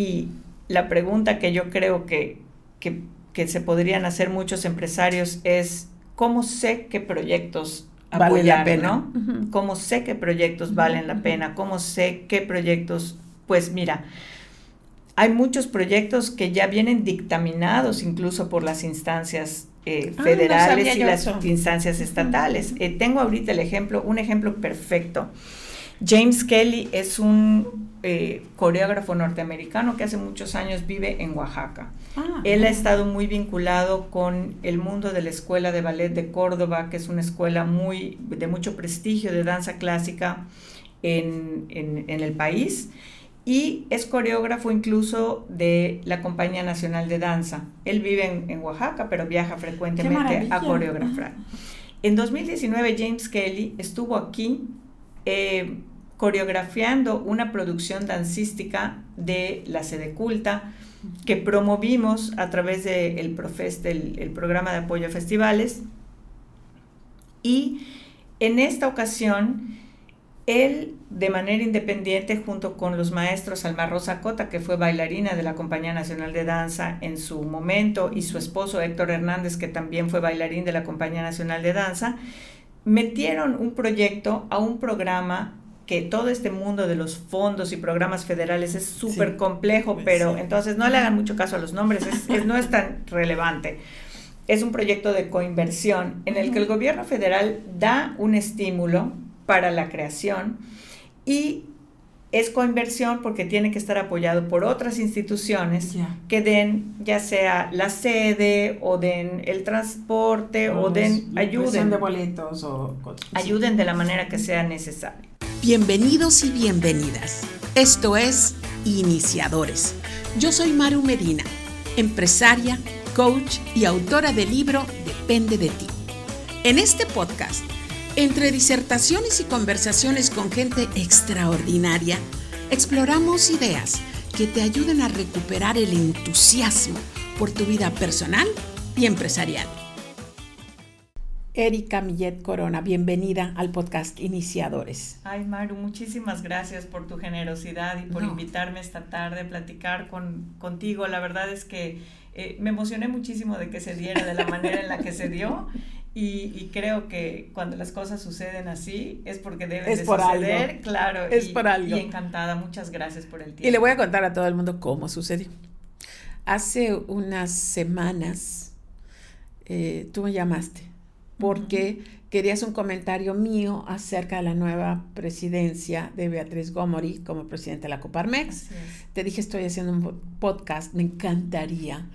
Y la pregunta que yo creo que, que, se podrían hacer muchos empresarios es, ¿cómo sé qué proyectos vale la pena. ¿no? ¿Cómo sé qué proyectos valen la pena? ¿Cómo sé qué proyectos? Pues mira, hay muchos proyectos que ya vienen dictaminados incluso por las instancias eh, ah, federales y las instancias estatales. Eh, tengo ahorita el ejemplo, un ejemplo perfecto. James Kelly es un eh, coreógrafo norteamericano que hace muchos años vive en Oaxaca. Ah, Él ha estado muy vinculado con el mundo de la Escuela de Ballet de Córdoba, que es una escuela muy, de mucho prestigio de danza clásica en, el país. Y es coreógrafo incluso de la Compañía Nacional de Danza. Él vive en, Oaxaca, pero viaja frecuentemente a coreografar. En 2019 James Kelly estuvo aquí eh, coreografiando una producción dancística de la sede culta que promovimos a través del programa de apoyo a festivales. Y en esta ocasión, él de manera independiente, junto con los maestros Alma Rosa Cota, que fue bailarina de la Compañía Nacional de Danza en su momento, y su esposo Héctor Hernández, que también fue bailarín de la Compañía Nacional de Danza, metieron un proyecto a un programa que todo este mundo de los fondos y programas federales es súper complejo, pues pero entonces no le hagan mucho caso a los nombres, es, no es tan relevante. Es un proyecto de coinversión en el que el gobierno federal da un estímulo para la creación y es coinversión porque tiene que estar apoyado por otras instituciones que den ya sea la sede o den el transporte o, den ayuden. de boletos o ayuden de la manera que sea necesaria. Bienvenidos y bienvenidas. Esto es Iniciadores. Yo soy Maru Medina, empresaria, coach y autora del libro Depende de ti. En este podcast, entre disertaciones y conversaciones con gente extraordinaria, exploramos ideas que te ayuden a recuperar el entusiasmo por tu vida personal y empresarial. Erika Millet Corona, bienvenida al podcast Iniciadores. Ay, Maru, muchísimas gracias por tu generosidad y por invitarme esta tarde a platicar con, contigo. La verdad es que eh, me emocioné muchísimo de que se diera de la manera en la que se dio. Y, creo que cuando las cosas suceden así es porque deben de suceder, claro. Es por algo. Y encantada, muchas gracias por el tiempo. Y le voy a contar a todo el mundo cómo sucedió. Hace unas semanas eh, tú me llamaste porque querías un comentario mío acerca de la nueva presidencia de Beatriz Gomori como presidenta de la Coparmex. Te dije, estoy haciendo un podcast, me encantaría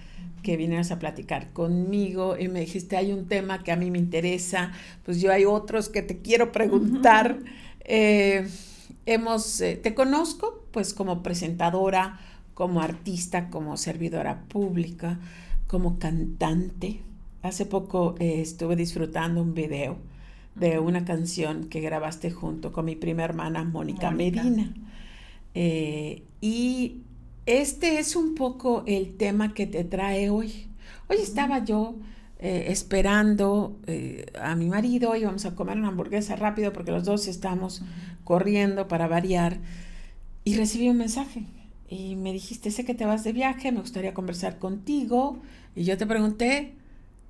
que vinieras a platicar conmigo y me dijiste, hay un tema que a mí me interesa, pues yo hay otros que te quiero preguntar. Eh, hemos, eh, te conozco pues como presentadora, como artista, como servidora pública, como cantante, Hace poco eh, estuve disfrutando un video de una canción que grabaste junto con mi prima hermana Mónica, Medina. Eh, y este es un poco el tema que te trae hoy. Hoy estaba yo eh, esperando a mi marido, íbamos a comer una hamburguesa rápido porque los dos estamos corriendo para variar y recibí un mensaje y me dijiste, sé que te vas de viaje, me gustaría conversar contigo y yo te pregunté,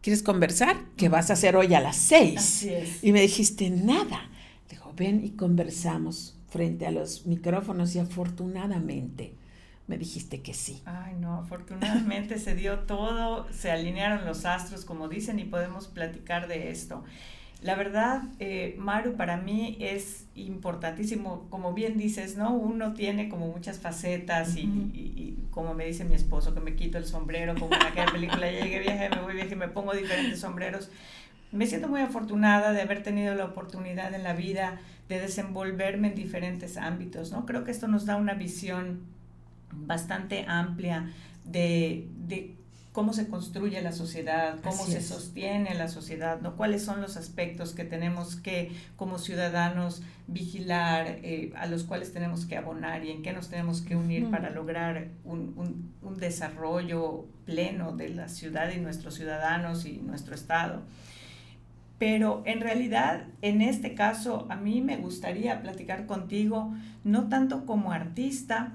¿quieres conversar? ¿Qué vas a hacer hoy a las seis? Y me dijiste, nada. Dijo, ven y conversamos frente a los micrófonos y afortunadamente me dijiste que sí. Ay, no, afortunadamente se dio todo, se alinearon los astros, como dicen, y podemos platicar de esto. La verdad, eh, Maru, para mí es importantísimo, como bien dices, ¿no? Uno tiene como muchas facetas y, como me dice mi esposo, que me quito el sombrero, como en aquella película, llegue viaje, me voy viaje, me pongo diferentes sombreros. Me siento muy afortunada de haber tenido la oportunidad en la vida de desenvolverme en diferentes ámbitos, ¿no? Creo que esto nos da una visión bastante amplia de, de cómo se construye la sociedad, cómo se sostiene la sociedad, ¿no? cuáles son los aspectos que tenemos que como ciudadanos vigilar, eh, a los cuales tenemos que abonar y en qué nos tenemos que unir para lograr un, un, desarrollo pleno de la ciudad y nuestros ciudadanos y nuestro Estado. Pero en realidad, en este caso, a mí me gustaría platicar contigo, no tanto como artista,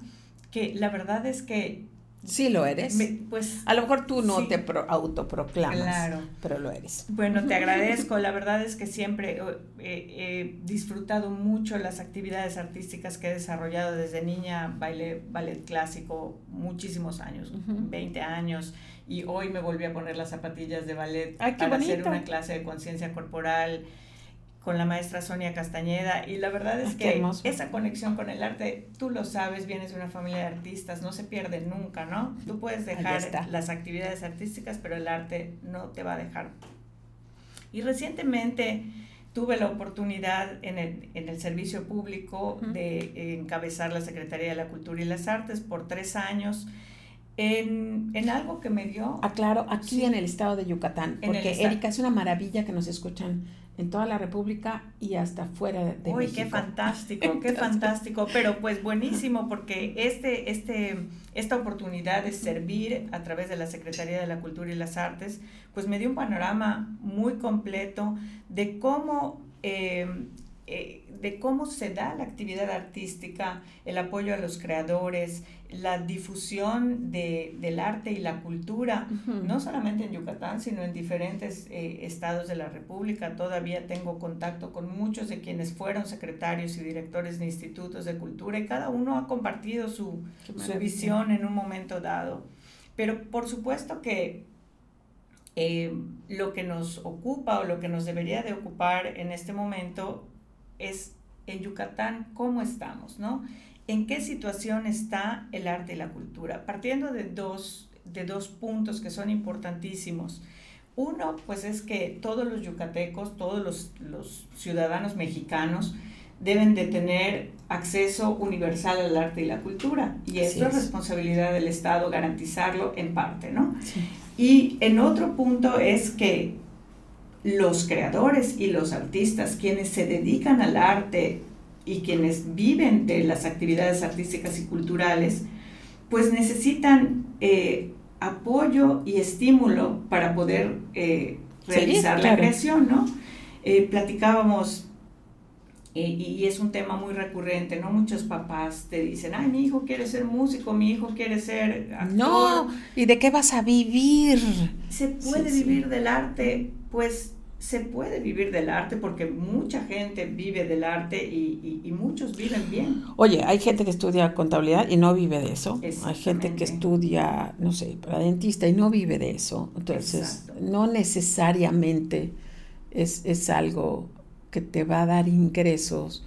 que la verdad es que Sí lo eres. pues a lo mejor tú no te autoproclamas, claro. pero lo eres. Bueno, te agradezco. La verdad es que siempre he disfrutado mucho las actividades artísticas que he desarrollado desde niña, baile, ballet clásico, muchísimos años, 20 años, y hoy me volví a poner las zapatillas de ballet para hacer una clase de conciencia corporal con la maestra Sonia Castañeda y la verdad es que esa conexión con el arte, tú lo sabes, vienes de una familia de artistas, no se pierde nunca, ¿no? Tú puedes dejar las actividades artísticas, pero el arte no te va a dejar. Y recientemente tuve la oportunidad en el, en el servicio público de encabezar la Secretaría de la Cultura y las Artes por tres años. En, en, algo que me dio. Aclaro, aquí en el estado de Yucatán, porque Erika es una maravilla que nos escuchan en toda la República y hasta fuera de Uy, qué fantástico, qué fantástico, pero pues buenísimo porque este, este, esta oportunidad de servir a través de la Secretaría de la Cultura y las Artes, pues me dio un panorama muy completo de cómo eh, eh, de cómo se da la actividad artística, el apoyo a los creadores, la difusión de, del arte y la cultura, no solamente en Yucatán, sino en diferentes eh, estados de la República. Todavía tengo contacto con muchos de quienes fueron secretarios y directores de institutos de cultura y cada uno ha compartido su, su visión en un momento dado. Pero por supuesto que eh, lo que nos ocupa o lo que nos debería de ocupar en este momento es en Yucatán cómo estamos, ¿no? ¿En qué situación está el arte y la cultura? Partiendo de dos, de dos puntos que son importantísimos. Uno, pues es que todos los yucatecos, todos los, los ciudadanos mexicanos deben de tener acceso universal al arte y la cultura. Y esto es. responsabilidad del Estado garantizarlo en parte, ¿no? Y en otro punto es que los creadores y los artistas, quienes se dedican al arte y quienes viven de las actividades artísticas y culturales, pues necesitan eh, apoyo y estímulo para poder eh, realizar la creación, ¿no? Eh, platicábamos, y es un tema muy recurrente, ¿no? Muchos papás te dicen, ay, mi hijo quiere ser músico, mi hijo quiere ser actor. No, ¿y de qué vas a vivir? Se puede vivir del arte, pues se puede vivir del arte porque mucha gente vive del arte y, y, muchos viven bien. Oye, hay gente que estudia contabilidad y no vive de eso. Hay gente que estudia, no sé, para dentista y no vive de eso. Entonces, no necesariamente es, es algo que te va a dar ingresos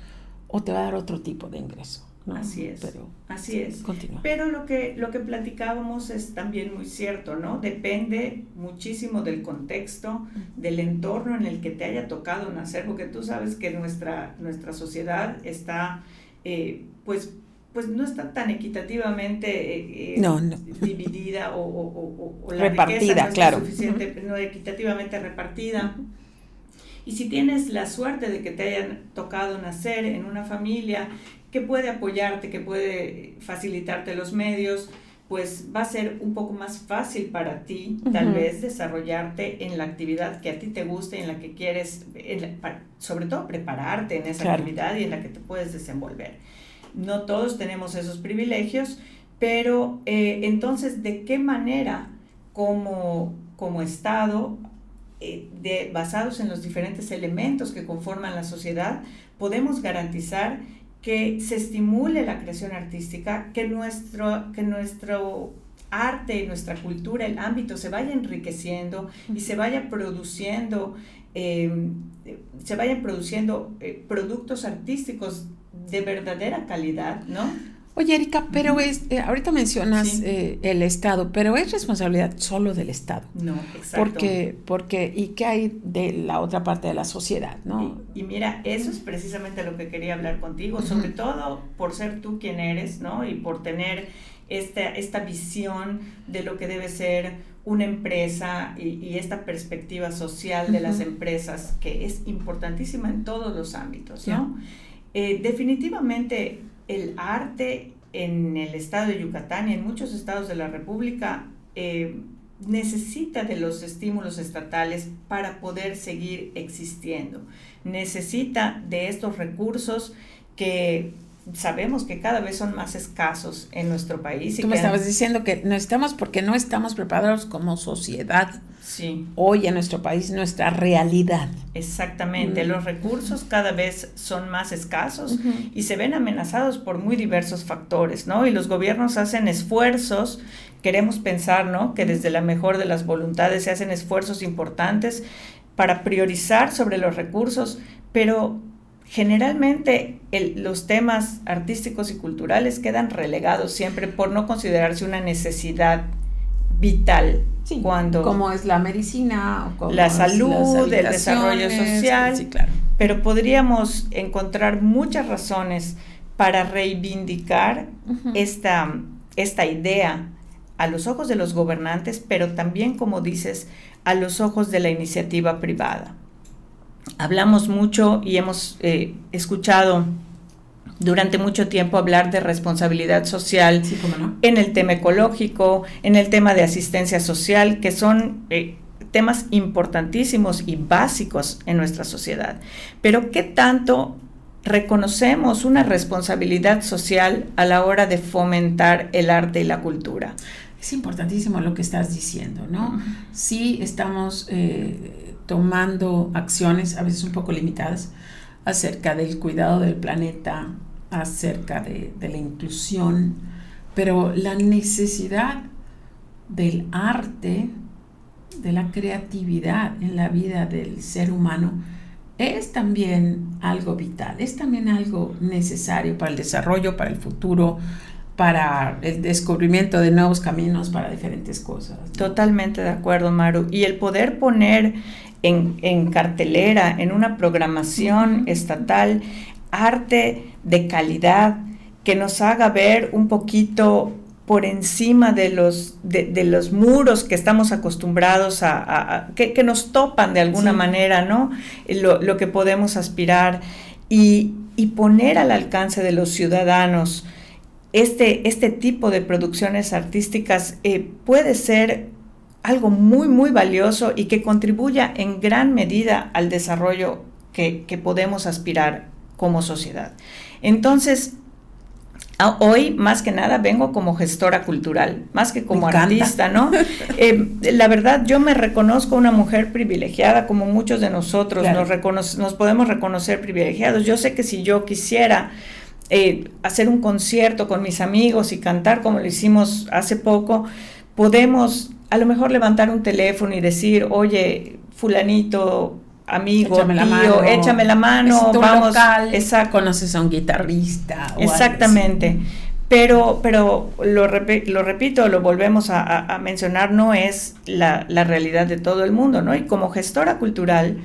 o te va a dar otro tipo de ingreso. Así es. Pero, así es. Pero lo que, lo que platicábamos es también muy cierto, ¿no? Depende muchísimo del contexto, del entorno en el que te haya tocado nacer, porque tú sabes que nuestra, nuestra sociedad está, eh, pues, pues no está tan equitativamente eh, eh, dividida o, la repartida, no claro. suficiente, no equitativamente repartida. Y si tienes la suerte de que te hayan tocado nacer en una familia que puede apoyarte, que puede facilitarte los medios, pues va a ser un poco más fácil para ti, tal vez, desarrollarte en la actividad que a ti te guste, en la que quieres, sobre todo prepararte en esa actividad y en la que te puedes desenvolver. No todos tenemos esos privilegios, pero eh, entonces, ¿de qué manera como, como Estado, eh, de, basados en los diferentes elementos que conforman la sociedad, podemos garantizar que se estimule la creación artística, que nuestro, que nuestro arte, nuestra cultura, el ámbito se vaya enriqueciendo y se vaya produciendo, em, se vayan produciendo eh, productos artísticos de verdadera calidad, ¿no? Oye, Erika, pero es, eh, ahorita mencionas eh, el Estado, pero es responsabilidad solo del Estado. No, exacto. Porque, porque, ¿y qué hay de la otra parte de la sociedad, no? Y, mira, eso es precisamente lo que quería hablar contigo, sobre todo por ser tú quien eres, ¿no? Y por tener esta, esta visión de lo que debe ser una empresa y, esta perspectiva social de las empresas, que es importantísima en todos los ámbitos, ¿no? Eh, definitivamente el arte en el estado de Yucatán y en muchos estados de la República eh, necesita de los estímulos estatales para poder seguir existiendo. Necesita de estos recursos que sabemos que cada vez son más escasos en nuestro país. Y Tú me estabas diciendo que no estamos porque no estamos preparados como sociedad. Sí. Hoy en nuestro país, nuestra realidad. Exactamente, los recursos cada vez son más escasos y se ven amenazados por muy diversos factores, ¿no? Y los gobiernos hacen esfuerzos, queremos pensar, ¿no? Que desde la mejor de las voluntades se hacen esfuerzos importantes para priorizar sobre los recursos, pero generalmente los temas artísticos y culturales quedan relegados siempre por no considerarse una necesidad vital. cuando como es la medicina, o la salud, el desarrollo social. Pero podríamos encontrar muchas razones para reivindicar esta, esta idea a los ojos de los gobernantes, pero también, como dices, a los ojos de la iniciativa privada. Hablamos mucho y hemos eh, escuchado durante mucho tiempo hablar de responsabilidad social en el tema ecológico, en el tema de asistencia social, que son eh, temas importantísimos y básicos en nuestra sociedad. Pero ¿qué tanto reconocemos una responsabilidad social a la hora de fomentar el arte y la cultura? Es importantísimo lo que estás diciendo, ¿no? Sí estamos eh, tomando acciones, a veces un poco limitadas, acerca del cuidado del planeta, acerca de, la inclusión, pero la necesidad del arte, de la creatividad en la vida del ser humano, es también algo vital, es también algo necesario para el desarrollo, para el futuro, para el descubrimiento de nuevos caminos para diferentes cosas. Totalmente de acuerdo, Maru. Y el poder poner en, cartelera, en una programación estatal, arte de calidad que nos haga ver un poquito por encima de los, de, los muros que estamos acostumbrados a, que, nos topan de alguna manera, ¿no? Lo, lo, que podemos aspirar y, y poner al alcance de los ciudadanos este, este tipo de producciones artísticas eh, puede ser algo muy, muy valioso y que contribuya en gran medida al desarrollo que, podemos aspirar como sociedad. Entonces, hoy más que nada vengo como gestora cultural, más que como artista, ¿no? Eh, la verdad, yo me reconozco una mujer privilegiada, como muchos de nosotros nos, nos podemos reconocer privilegiados. Yo sé que si yo quisiera eh, hacer un concierto con mis amigos y cantar como lo hicimos hace poco, podemos a lo mejor levantar un teléfono y decir, oye, fulanito, amigo, échame tío, la mano, échame la mano, vamos, local, conoces a un guitarrista. exactamente. Pero, pero lo, lo, repito, lo volvemos a, mencionar, no es la, realidad de todo el mundo, ¿no? Y como gestora cultural,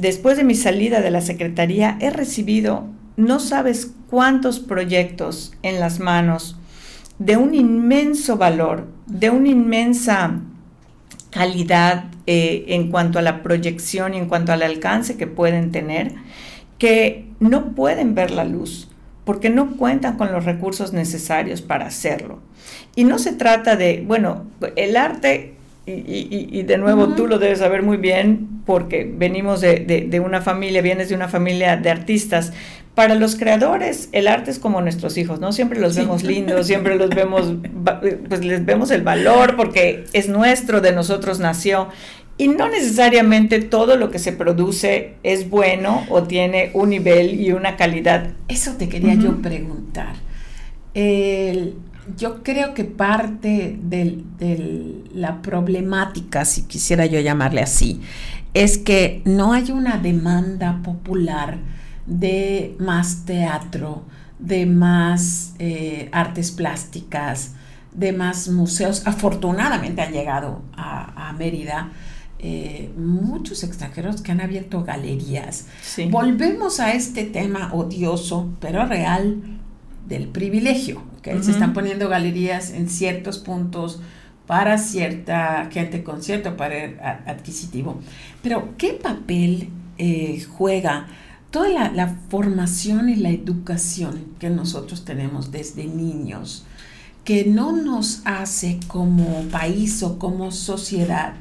después de mi salida de la Secretaría, he recibido no sabes cuántos proyectos en las manos de un inmenso valor, de una inmensa calidad eh, en cuanto a la proyección y en cuanto al alcance que pueden tener, que no pueden ver la luz porque no cuentan con los recursos necesarios para hacerlo. Y no se trata de, bueno, el arte, y, de nuevo tú lo debes saber muy bien, porque venimos de, una familia, vienes de una familia de artistas, para los creadores, el arte es como nuestros hijos, ¿no? Siempre los vemos lindos, siempre los vemos, pues les vemos el valor porque es nuestro, de nosotros nació. Y no necesariamente todo lo que se produce es bueno o tiene un nivel y una calidad. Eso te quería yo preguntar. yo creo que parte de la problemática, si quisiera yo llamarle así, es que no hay una demanda popular de más teatro, de más eh, artes plásticas, de más museos. Afortunadamente han llegado a, Mérida eh, muchos extranjeros que han abierto galerías. Volvemos a este tema odioso, pero real, del privilegio. que Se están poniendo galerías en ciertos puntos para cierta gente con cierto poder adquisitivo. Pero, ¿qué papel eh, juega toda la, formación y la educación que nosotros tenemos desde niños, que no nos hace como país o como sociedad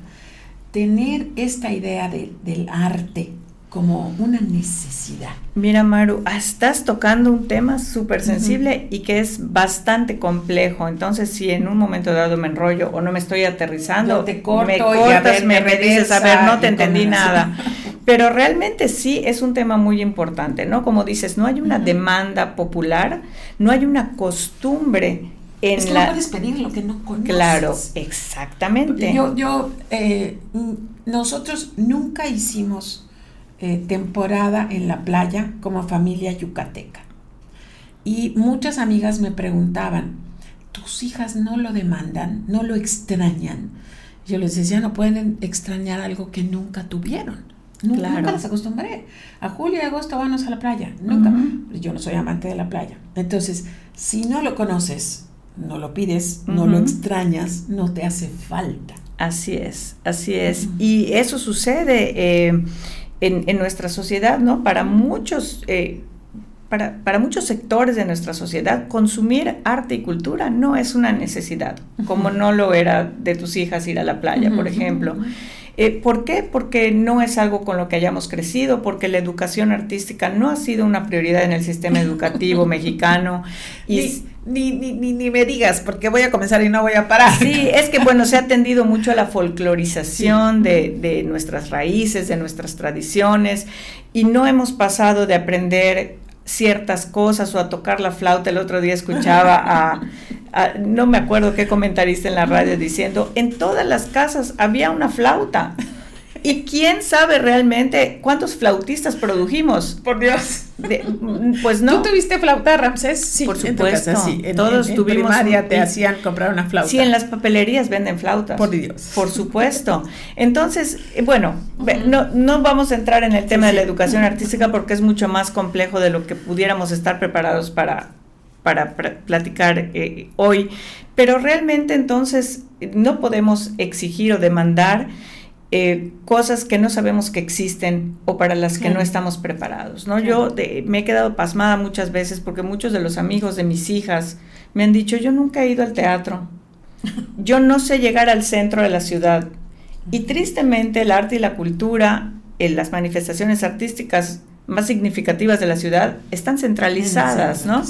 tener esta idea del arte como una necesidad. Mira, Maru, estás tocando un tema súper sensible y que es bastante complejo. Entonces, si en un momento dado me enrollo o no me estoy aterrizando, te corto me cortas, me, dices, a ver, no te entendí nada. Pero realmente sí es un tema muy importante, ¿no? Como dices, no hay una demanda popular, no hay una costumbre en es que la... no puedes pedir lo que no conoces. Claro, exactamente. Yo, yo eh, nosotros nunca hicimos eh, temporada en la playa como familia yucateca. Y muchas amigas me preguntaban, ¿tus hijas no lo demandan, no lo extrañan? Yo les decía, no pueden extrañar algo que nunca tuvieron. Nunca, las acostumbré. A julio y agosto vamos a la playa. Nunca. Yo no soy amante de la playa. Entonces, si no lo conoces, no lo pides, no lo extrañas, no te hace falta. Así es, así es. Y eso sucede eh, en, nuestra sociedad, ¿no? Para muchos, eh, para, para, muchos sectores de nuestra sociedad, consumir arte y cultura no es una necesidad, como no lo era de tus hijas ir a la playa, por ejemplo. Eh, ¿Por qué? Porque no es algo con lo que hayamos crecido, porque la educación artística no ha sido una prioridad en el sistema educativo mexicano. Y ni, ni, ni, ni, me digas, porque voy a comenzar y no voy a parar. Sí, es que bueno, se ha tendido mucho a la folclorización de, de nuestras raíces, de nuestras tradiciones, y no hemos pasado de aprender ciertas cosas o a tocar la flauta. El otro día escuchaba a, no me acuerdo qué comentarista en la radio diciendo, en todas las casas había una flauta. ¿Y quién sabe realmente cuántos flautistas produjimos? Por Dios. pues no. ¿Tú tuviste flauta, Ramsés? Sí, por supuesto. sí. Todos tuvimos. primaria te hacían comprar una flauta. Sí, en las papelerías venden flautas. Por Dios. Por supuesto. Entonces, eh, bueno, no, no vamos a entrar en el tema de la educación artística porque es mucho más complejo de lo que pudiéramos estar preparados para, para platicar eh, hoy. Pero realmente entonces no podemos exigir o demandar eh, cosas que no sabemos que existen o para las que no estamos preparados, ¿no? Yo me he quedado pasmada muchas veces porque muchos de los amigos de mis hijas me han dicho, yo nunca he ido al teatro, yo no sé llegar al centro de la ciudad. Y tristemente el arte y la cultura, en las manifestaciones artísticas más significativas de la ciudad están centralizadas, ¿no?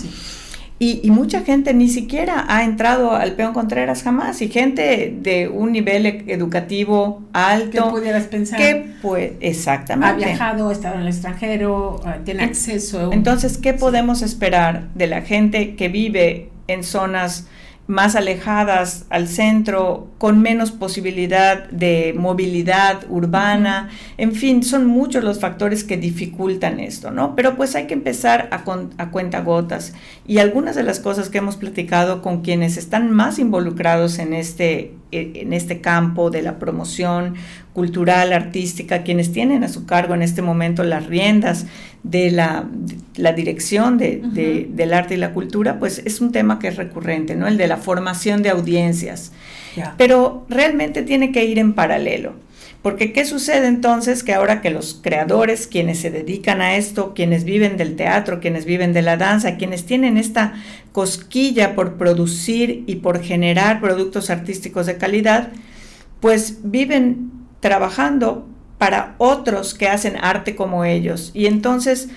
Y, mucha gente ni siquiera ha entrado al Peón Contreras jamás, y gente de un nivel e, educativo alto. ¿Qué pudieras pensar? Que, pues, exactamente. Ha viajado, ha estado en el extranjero, ah, tiene acceso. Entonces, ¿qué podemos esperar de la gente que vive en zonas más alejadas al centro, con menos posibilidad de movilidad urbana, en fin, son muchos los factores que dificultan esto, ¿no? Pero pues hay que empezar a, a cuenta gotas. Y algunas de las cosas que hemos platicado con quienes están más involucrados en este, en este campo de la promoción cultural, artística, quienes tienen a su cargo en este momento las riendas de la, la dirección de, del arte y la cultura, pues es un tema que es recurrente, ¿no? El de la formación de audiencias. Pero realmente tiene que ir en paralelo. Porque ¿qué sucede entonces? Que ahora que los creadores, quienes se dedican a esto, quienes viven del teatro, quienes viven de la danza, quienes tienen esta cosquilla por producir y por generar productos artísticos de calidad, pues viven trabajando para otros que hacen arte como ellos. Y entonces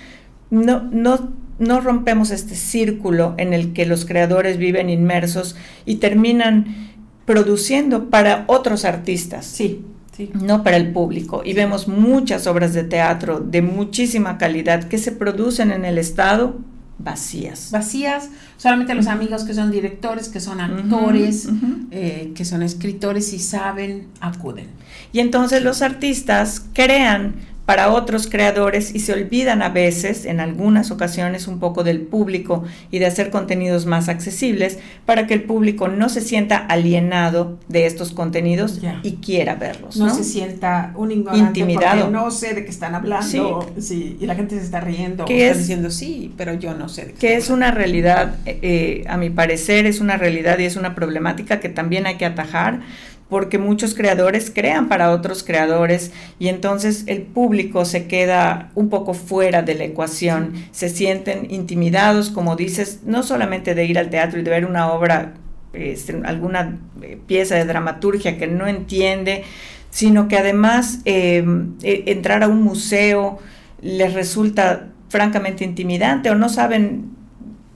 no, no, no rompemos este círculo en el que los creadores viven inmersos y terminan produciendo para otros artistas. Sí. Sí. no para el público. Y vemos muchas obras de teatro de muchísima calidad que se producen en el Estado vacías. Vacías, solamente los amigos que son directores, que son actores, eh, que son escritores y saben, acuden. Y entonces los artistas crean para otros creadores y se olvidan a veces, en algunas ocasiones, un poco del público y de hacer contenidos más accesibles para que el público no se sienta alienado de estos contenidos y quiera verlos. No, se sienta un intimidado. no sé de qué están hablando sí. y la gente se está riendo que está diciendo sí, pero yo no sé de qué Que es una realidad, eh, a mi parecer, es una realidad y es una problemática que también hay que atajar porque muchos creadores crean para otros creadores y entonces el público se queda un poco fuera de la ecuación, se sienten intimidados, como dices, no solamente de ir al teatro y de ver una obra, este, alguna eh, pieza de dramaturgia que no entiende, sino que además em, e, entrar a un museo, les resulta francamente intimidante o no saben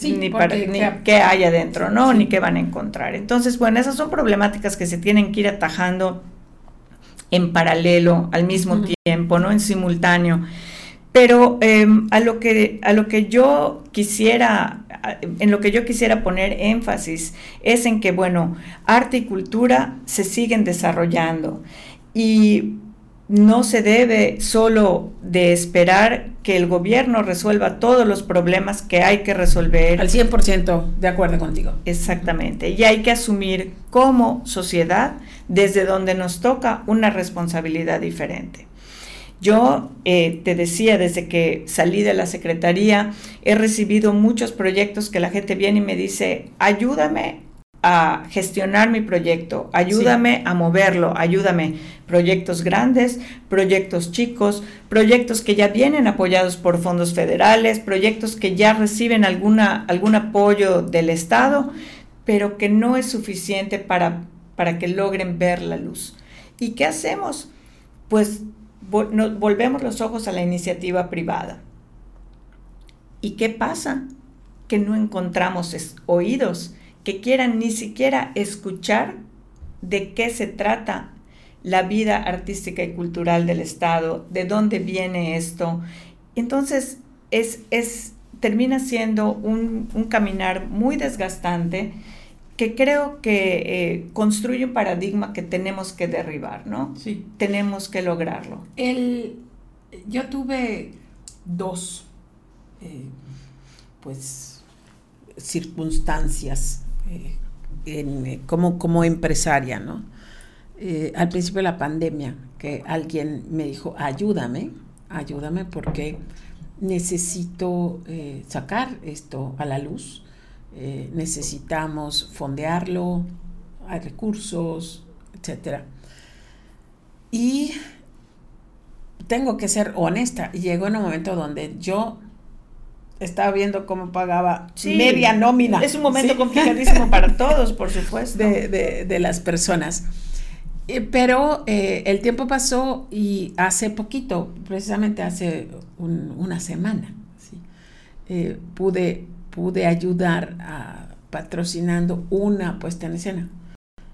ni, para, qué hay adentro, ¿no? Ni qué van a encontrar. Entonces, bueno, esas son problemáticas que se tienen que ir atajando en paralelo, al mismo tiempo, ¿no? En simultáneo. Pero em, a, lo que, a lo que yo quisiera, en lo que yo quisiera poner énfasis es en que, bueno, arte y cultura se siguen desarrollando y no se debe solo de esperar que el gobierno resuelva todos los problemas que hay que resolver. Al 100% de acuerdo contigo. Exactamente. Y hay que asumir como sociedad, desde donde nos toca, una responsabilidad diferente. Yo eh, te decía, desde que salí de la Secretaría, he recibido muchos proyectos que la gente viene y me dice, ayúdame a gestionar mi proyecto, ayúdame a moverlo, ayúdame. Proyectos grandes, proyectos chicos, proyectos que ya vienen apoyados por fondos federales, proyectos que ya reciben alguna, algún apoyo del Estado, pero que no es suficiente para, para que logren ver la luz. ¿Y qué hacemos? Pues volvemos los ojos a la iniciativa privada. ¿Y qué pasa? Que no encontramos oídos que quieran ni siquiera escuchar de qué se trata la vida artística y cultural del Estado, de dónde viene esto. Entonces, es, es, termina siendo un, caminar muy desgastante que creo que eh, construye un paradigma que tenemos que derribar, ¿no? Sí. Tenemos que lograrlo. El, yo tuve dos, eh, pues, circunstancias eh, eh, como, como empresaria, ¿no? Eh, al principio de la pandemia, que alguien me dijo, ayúdame, ayúdame porque necesito sacar esto a la luz, necesitamos fondearlo, hay recursos, etc. Y tengo que ser honesta, llegó en un momento donde yo estaba viendo cómo pagaba media nómina. Es un momento complicadísimo para todos, por supuesto. De, las personas. Eh, pero eh, el tiempo pasó y hace poquito, precisamente hace una semana, eh, pude, pude ayudar a, patrocinando una puesta en escena.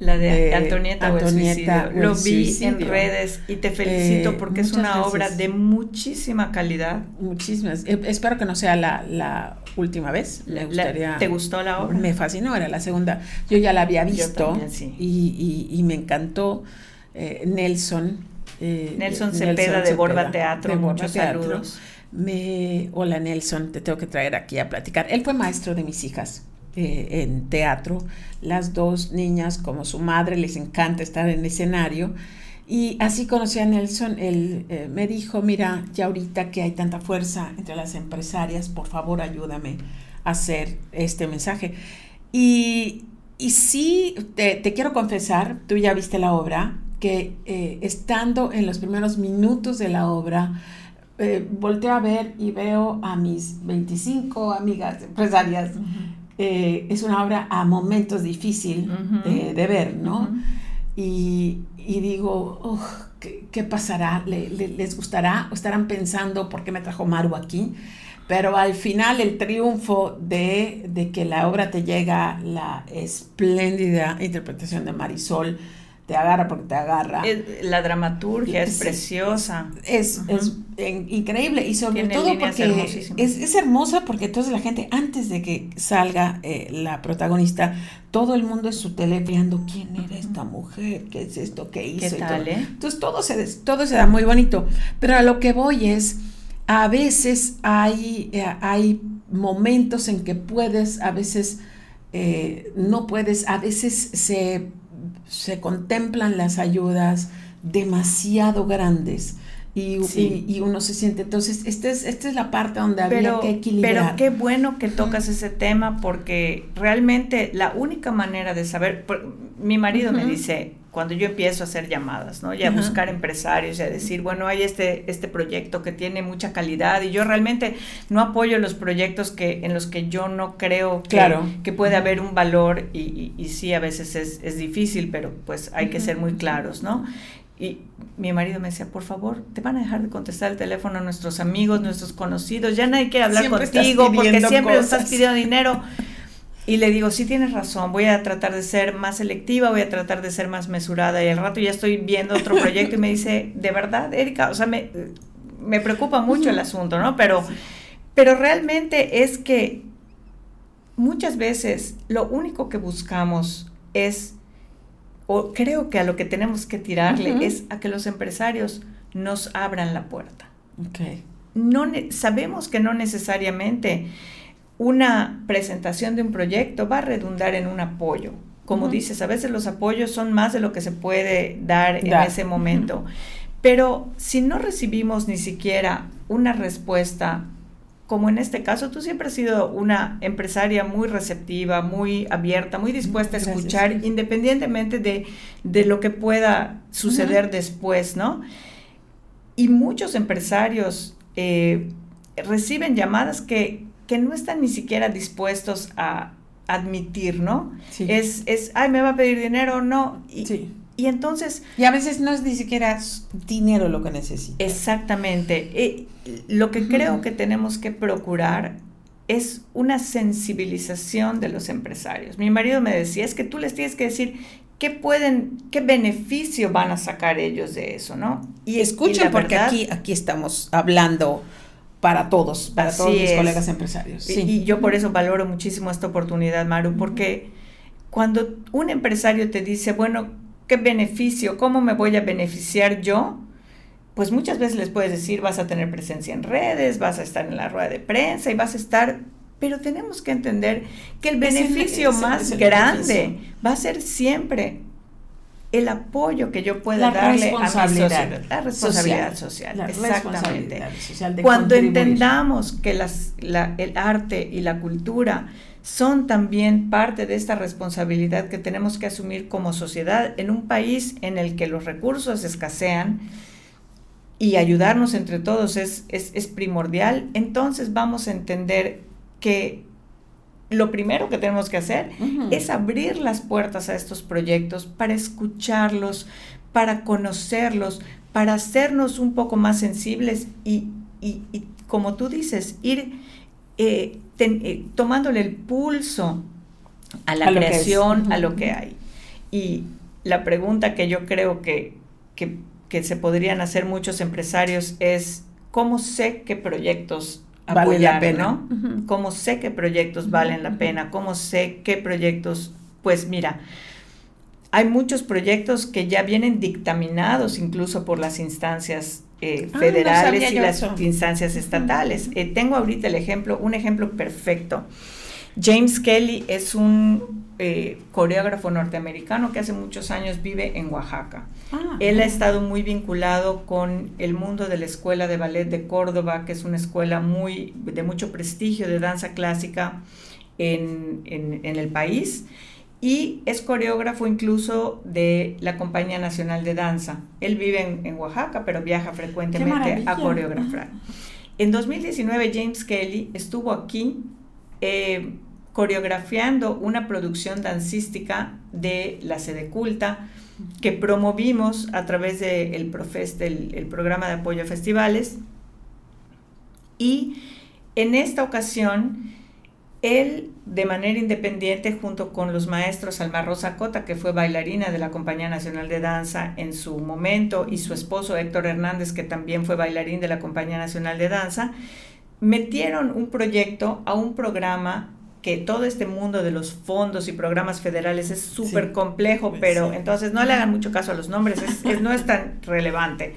La de eh, Antonieta, Antonieta Lo vi en redes y te felicito eh, porque es una obra de muchísima calidad. Muchísimas. Eh, espero que no sea la, última vez. Me gustaría, ¿Te gustó la obra? Me fascinó, era la segunda. Yo ya la había visto y, me encantó Nelson. Nelson Cepeda de Borba Teatro. Muchos saludos. Me, hola Nelson, te tengo que traer aquí a platicar. Él fue maestro de mis hijas. Eh, en teatro. Las dos niñas, como su madre, les encanta estar en escenario. Y así conocí a Nelson. Él eh, me dijo, mira, ya ahorita que hay tanta fuerza entre las empresarias, por favor ayúdame a hacer este mensaje. Y, y sí, te, quiero confesar, tú ya viste la obra, que eh, estando en los primeros minutos de la obra, volteo a ver y veo a mis 25 amigas empresarias eh, es una obra a momentos difícil de, ver, ¿no? y, digo, ¿qué, pasará? ¿Les gustará? ¿O estarán pensando por qué me trajo Maru aquí? Pero al final el triunfo de, de que la obra te llega, la espléndida interpretación de Marisol, te agarra porque te agarra. la dramaturgia es, preciosa. Es, increíble y sobre todo porque es, hermosa porque entonces la gente antes de que salga eh, la protagonista, todo el mundo es su tele viendo quién era esta mujer, qué es esto, qué hizo. Eh? Entonces todo se, todo se da muy bonito. Pero a lo que voy es, a veces hay, eh, hay momentos en que puedes, a veces no puedes, a veces se se contemplan las ayudas demasiado grandes. Y, y, uno se siente. Entonces, esta es, esta es la parte donde había que equilibrar. Pero qué bueno que tocas ese tema porque realmente la única manera de saber, mi marido me dice, cuando yo empiezo a hacer llamadas, ¿no? Y a buscar empresarios y a decir, bueno, hay este, este proyecto que tiene mucha calidad y yo realmente no apoyo los proyectos que, en los que yo no creo que, que puede haber un valor y, y, sí, a veces es, es, difícil, pero pues hay que ser muy claros, ¿no? y mi marido me decía, por favor, te van a dejar de contestar el teléfono a nuestros amigos, nuestros conocidos, ya nadie quiere hablar contigo porque siempre estás pidiendo dinero. Y le digo, sí tienes razón, voy a tratar de ser más selectiva, voy a tratar de ser más mesurada. Y al rato ya estoy viendo otro proyecto y me dice, de verdad, Erika, o sea, me, me preocupa mucho el asunto, ¿no? Pero, pero realmente es que muchas veces lo único que buscamos es, o creo que a lo que tenemos que tirarle es a que los empresarios nos abran la puerta. Okay. No sabemos que no necesariamente una presentación de un proyecto va a redundar en un apoyo. Como dices, a veces los apoyos son más de lo que se puede dar en ese momento. Pero si no recibimos ni siquiera una respuesta, como en este caso, tú siempre has sido una empresaria muy receptiva, muy abierta, muy dispuesta a escuchar, independientemente de, lo que pueda suceder después, ¿no? Y muchos empresarios eh, reciben llamadas que que no están ni siquiera dispuestos a admitir, ¿no? Es, es, ay, me va a pedir dinero, no. Y, sí. y entonces... Y a veces no es ni siquiera dinero lo que necesita. Exactamente. Eh, lo que creo que tenemos que procurar es una sensibilización de los empresarios. Mi marido me decía, es que tú les tienes que decir qué pueden, qué beneficio van a sacar ellos de eso, ¿no? Y escuchen, porque aquí, aquí estamos hablando para todos, para todos mis colegas empresarios. Y, yo por eso valoro muchísimo esta oportunidad, Maru, porque cuando un empresario te dice, bueno, ¿qué beneficio? ¿Cómo me voy a beneficiar yo? Pues muchas veces les puedes decir, vas a tener presencia en redes, vas a estar en la rueda de prensa y vas a estar, pero tenemos que entender que el beneficio más grande va a ser siempre el apoyo que yo pueda darle a mi sociedad, la responsabilidad social, exactamente. Cuando entendamos que las, el arte y la cultura son también parte de esta responsabilidad que tenemos que asumir como sociedad en un país en el que los recursos escasean y ayudarnos entre todos es, es, es primordial, entonces vamos a entender que lo primero que tenemos que hacer es abrir las puertas a estos proyectos para escucharlos, para conocerlos, para hacernos un poco más sensibles y, como tú dices, ir eh, eh, tomándole el pulso a la creación, a lo que hay. Y la pregunta que yo creo que, que, que se podrían hacer muchos empresarios es, ¿cómo sé qué proyectos vale la pena. ¿no? ¿Cómo sé qué proyectos valen la pena? ¿Cómo sé qué proyectos? Pues mira, hay muchos proyectos que ya vienen dictaminados incluso por las instancias eh, ah, federales y las instancias estatales. Eh, tengo ahorita el ejemplo, un ejemplo perfecto. James Kelly es un eh, coreógrafo norteamericano que hace muchos años vive en Oaxaca. Ah, Él ha estado muy vinculado con el mundo de la Escuela de Ballet de Córdoba, que es una escuela muy, de mucho prestigio de danza clásica en, el país. Y es coreógrafo incluso de la Compañía Nacional de Danza. Él vive en, Oaxaca, pero viaja frecuentemente a coreografar. En 2019 James Kelly estuvo aquí eh, coreografiando una producción dancística de la sede culta que promovimos a través del programa de apoyo a festivales. Y en esta ocasión, él de manera independiente, junto con los maestros Alma Rosa Cota, que fue bailarina de la Compañía Nacional de Danza en su momento, y su esposo Héctor Hernández, que también fue bailarín de la Compañía Nacional de Danza, metieron un proyecto a un programa que todo este mundo de los fondos y programas federales es súper complejo, pues pero entonces no le hagan mucho caso a los nombres, es, no es tan relevante.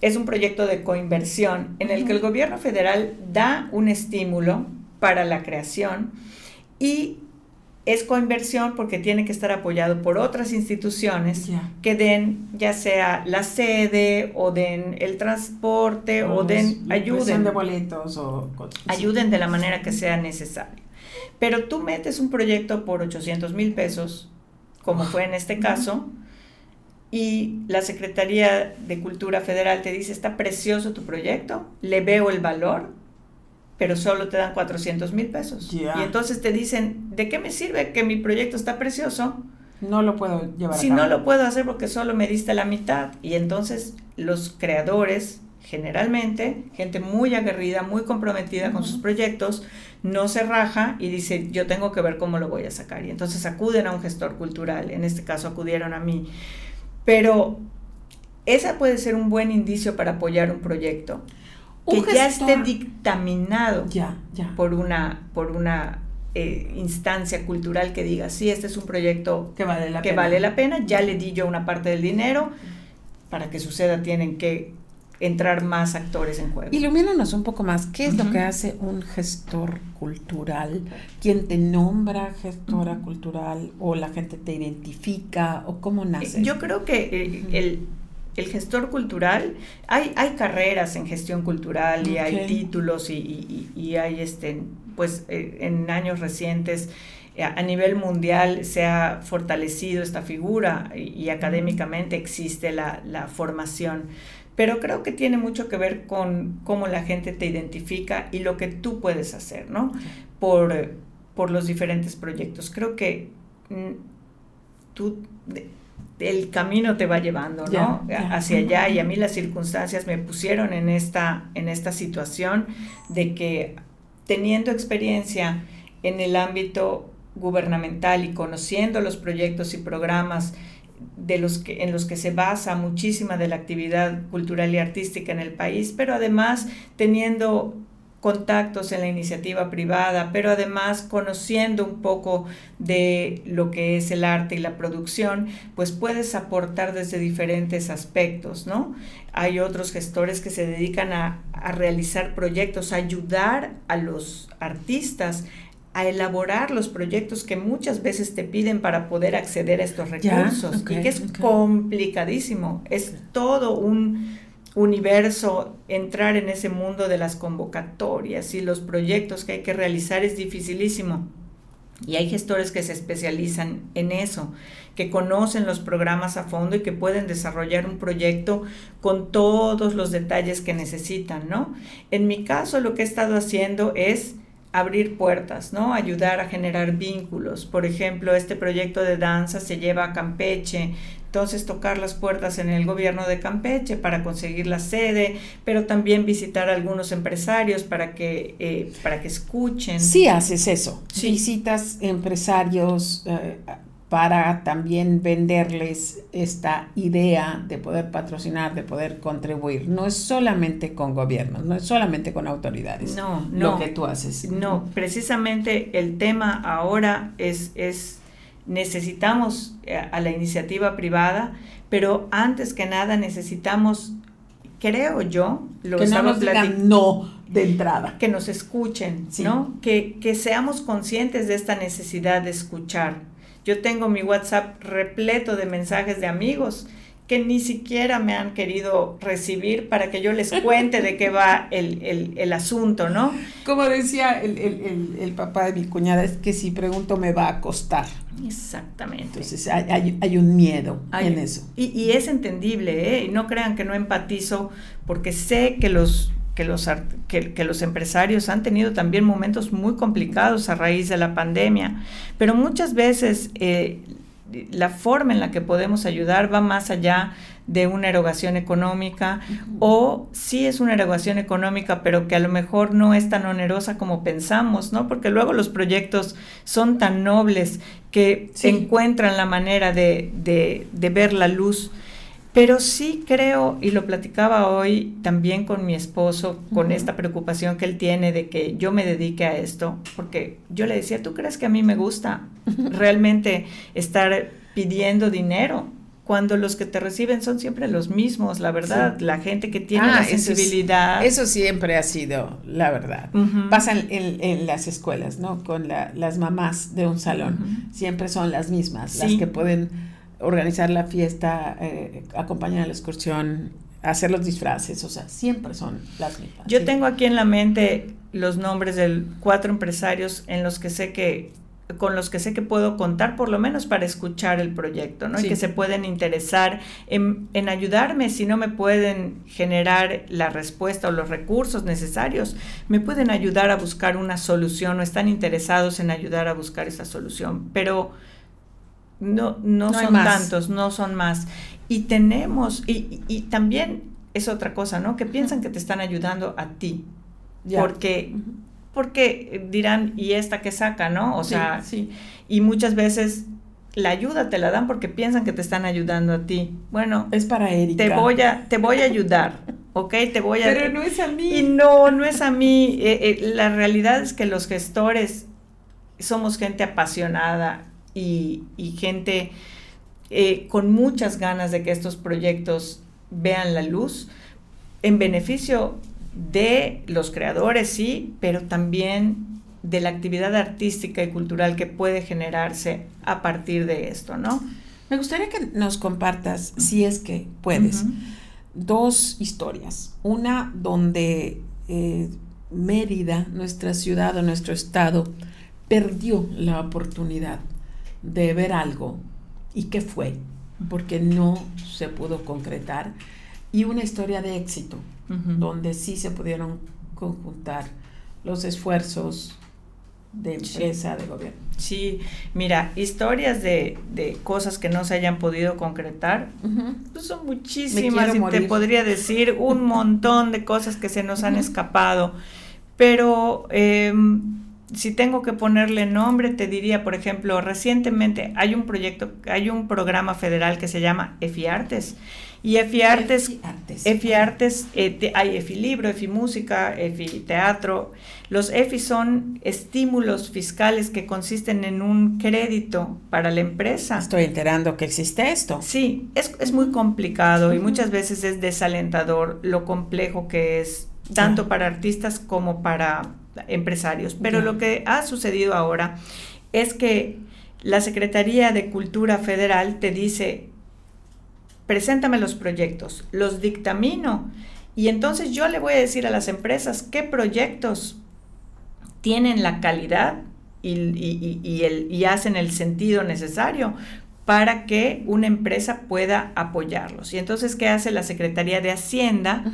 Es un proyecto de coinversión en el que el gobierno federal da un estímulo para la creación y es coinversión porque tiene que estar apoyado por otras instituciones que den ya sea la sede o den el transporte o, den ayuden de boletos o ayuden de la manera que sea necesaria. Pero tú metes un proyecto por 800 mil pesos, como fue en este caso, y la Secretaría de Cultura Federal te dice, está precioso tu proyecto, le veo el valor, pero solo te dan 400 mil pesos. Y entonces te dicen, ¿de qué me sirve que mi proyecto está precioso no lo puedo llevar si no lo puedo hacer porque solo me diste la mitad y entonces los creadores generalmente gente muy aguerrida muy comprometida con sus proyectos no se raja y dice yo tengo que ver cómo lo voy a sacar y entonces acuden a un gestor cultural en este caso acudieron a mí pero esa puede ser un buen indicio para apoyar un proyecto que ya esté dictaminado ya, ya. por una, por una eh, instancia cultural que diga, sí, este es un proyecto que, vale la, que pena. vale la pena, ya le di yo una parte del dinero, para que suceda tienen que entrar más actores en juego. Ilumínanos un poco más, ¿qué es lo que hace un gestor cultural? ¿Quién te nombra gestora cultural o la gente te identifica o cómo nace? Yo creo que eh, el el gestor cultural, hay, hay carreras en gestión cultural y hay títulos y, y, hay, este, pues, eh, en años recientes eh, a nivel mundial se ha fortalecido esta figura y, académicamente existe la, la, formación. Pero creo que tiene mucho que ver con cómo la gente te identifica y lo que tú puedes hacer, ¿no? Por, por los diferentes proyectos. Creo que mm, tú el camino te va llevando, ¿no? Hacia allá y a mí las circunstancias me pusieron en esta, en esta situación de que teniendo experiencia en el ámbito gubernamental y conociendo los proyectos y programas de los que, en los que se basa muchísima de la actividad cultural y artística en el país, pero además teniendo contactos en la iniciativa privada, pero además conociendo un poco de lo que es el arte y la producción, pues puedes aportar desde diferentes aspectos, ¿no? Hay otros gestores que se dedican a, realizar proyectos, a ayudar a los artistas a elaborar los proyectos que muchas veces te piden para poder acceder a estos recursos y que es complicadísimo, es todo un universo, entrar en ese mundo de las convocatorias y los proyectos que hay que realizar es dificilísimo. Y hay gestores que se especializan en eso, que conocen los programas a fondo y que pueden desarrollar un proyecto con todos los detalles que necesitan, ¿no? En mi caso lo que he estado haciendo es abrir puertas, ¿no? Ayudar a generar vínculos. Por ejemplo, este proyecto de danza se lleva a Campeche, entonces tocar las puertas en el gobierno de Campeche para conseguir la sede, pero también visitar a algunos empresarios para que, eh, para que escuchen. Sí haces eso, visitas empresarios eh, para también venderles esta idea de poder patrocinar, de poder contribuir. No es solamente con gobiernos, no es solamente con autoridades. No, no. Lo que tú haces. No, precisamente el tema ahora es, es necesitamos eh, a la iniciativa privada, pero antes que nada necesitamos, creo yo, lo que no nos digan no de entrada. Que nos escuchen, ¿no? Que, que seamos conscientes de esta necesidad de escuchar. Yo tengo mi WhatsApp repleto de mensajes de amigos que ni siquiera me han querido recibir para que yo les cuente de qué va el, asunto, ¿no? Como decía el, papá de mi cuñada, es que si pregunto me va a costar. Exactamente. Entonces hay, un miedo en eso. Y, es entendible, ¿eh? Y no crean que no empatizo, porque sé que los, que los, que, los empresarios han tenido también momentos muy complicados a raíz de la pandemia, pero muchas veces eh, la forma en la que podemos ayudar va más allá de una erogación económica o sí es una erogación económica pero que a lo mejor no es tan onerosa como pensamos, ¿no? Porque luego los proyectos son tan nobles que encuentran la manera de, de ver la luz pero sí creo, y lo platicaba hoy también con mi esposo, con esta preocupación que él tiene de que yo me dedique a esto, porque yo le decía, ¿tú crees que a mí me gusta realmente estar pidiendo dinero? Cuando los que te reciben son siempre los mismos, la verdad, la gente que tiene ah, la sensibilidad. Eso, siempre ha sido la verdad. Pasan en, las escuelas, ¿no? Con las mamás de un salón, siempre son las mismas, las que pueden organizar la fiesta, eh, acompañar a la excursión, hacer los disfraces, o sea, siempre son las mismas. Yo tengo aquí en la mente los nombres de cuatro empresarios en los que sé que con los que sé que puedo contar por lo menos para escuchar el proyecto, ¿no? Y que se pueden interesar en, en, ayudarme si no me pueden generar la respuesta o los recursos necesarios, me pueden ayudar a buscar una solución o están interesados en ayudar a buscar esa solución. Pero no, no, son tantos, no son más. Y tenemos, y, y, también es otra cosa, ¿no? Que piensan que te están ayudando a ti. Porque, porque dirán, ¿y esta que saca, no? O sea, sí. y muchas veces la ayuda te la dan porque piensan que te están ayudando a ti. Bueno, es para Erika. Te voy a, te voy a ayudar, ¿ok? Te voy a... Pero no es a mí. Y no, no es a mí. Eh, eh, la realidad es que los gestores somos gente apasionada y, gente eh, con muchas ganas de que estos proyectos vean la luz en beneficio de los creadores, sí, pero también de la actividad artística y cultural que puede generarse a partir de esto, ¿no? Me gustaría que nos compartas, si es que puedes, dos historias. Una donde eh, Mérida, nuestra ciudad o nuestro estado, perdió la oportunidad de ver algo y qué fue, porque no se pudo concretar. Y una historia de éxito, donde sí se pudieron conjuntar los esfuerzos, de empresa, de gobierno. Sí, mira, historias de, de, cosas que no se hayan podido concretar, pues son muchísimas y te podría decir un montón de cosas que se nos han escapado, pero em, si tengo que ponerle nombre, te diría, por ejemplo, recientemente hay un proyecto, hay un programa federal que se llama EFIARTES, y EFI Artes, EFI Artes, eh, hay EFI Libro, EFI Música, EFI Teatro. Los EFI son estímulos fiscales que consisten en un crédito para la empresa. Estoy enterando que existe esto. Sí, es, es muy complicado y muchas veces es desalentador lo complejo que es, tanto para artistas como para empresarios. Pero lo que ha sucedido ahora es que la Secretaría de Cultura Federal te dice, preséntame los proyectos, los dictamino y entonces yo le voy a decir a las empresas qué proyectos tienen la calidad y, el, y hacen el sentido necesario para que una empresa pueda apoyarlos. Y entonces, ¿qué hace la Secretaría de Hacienda?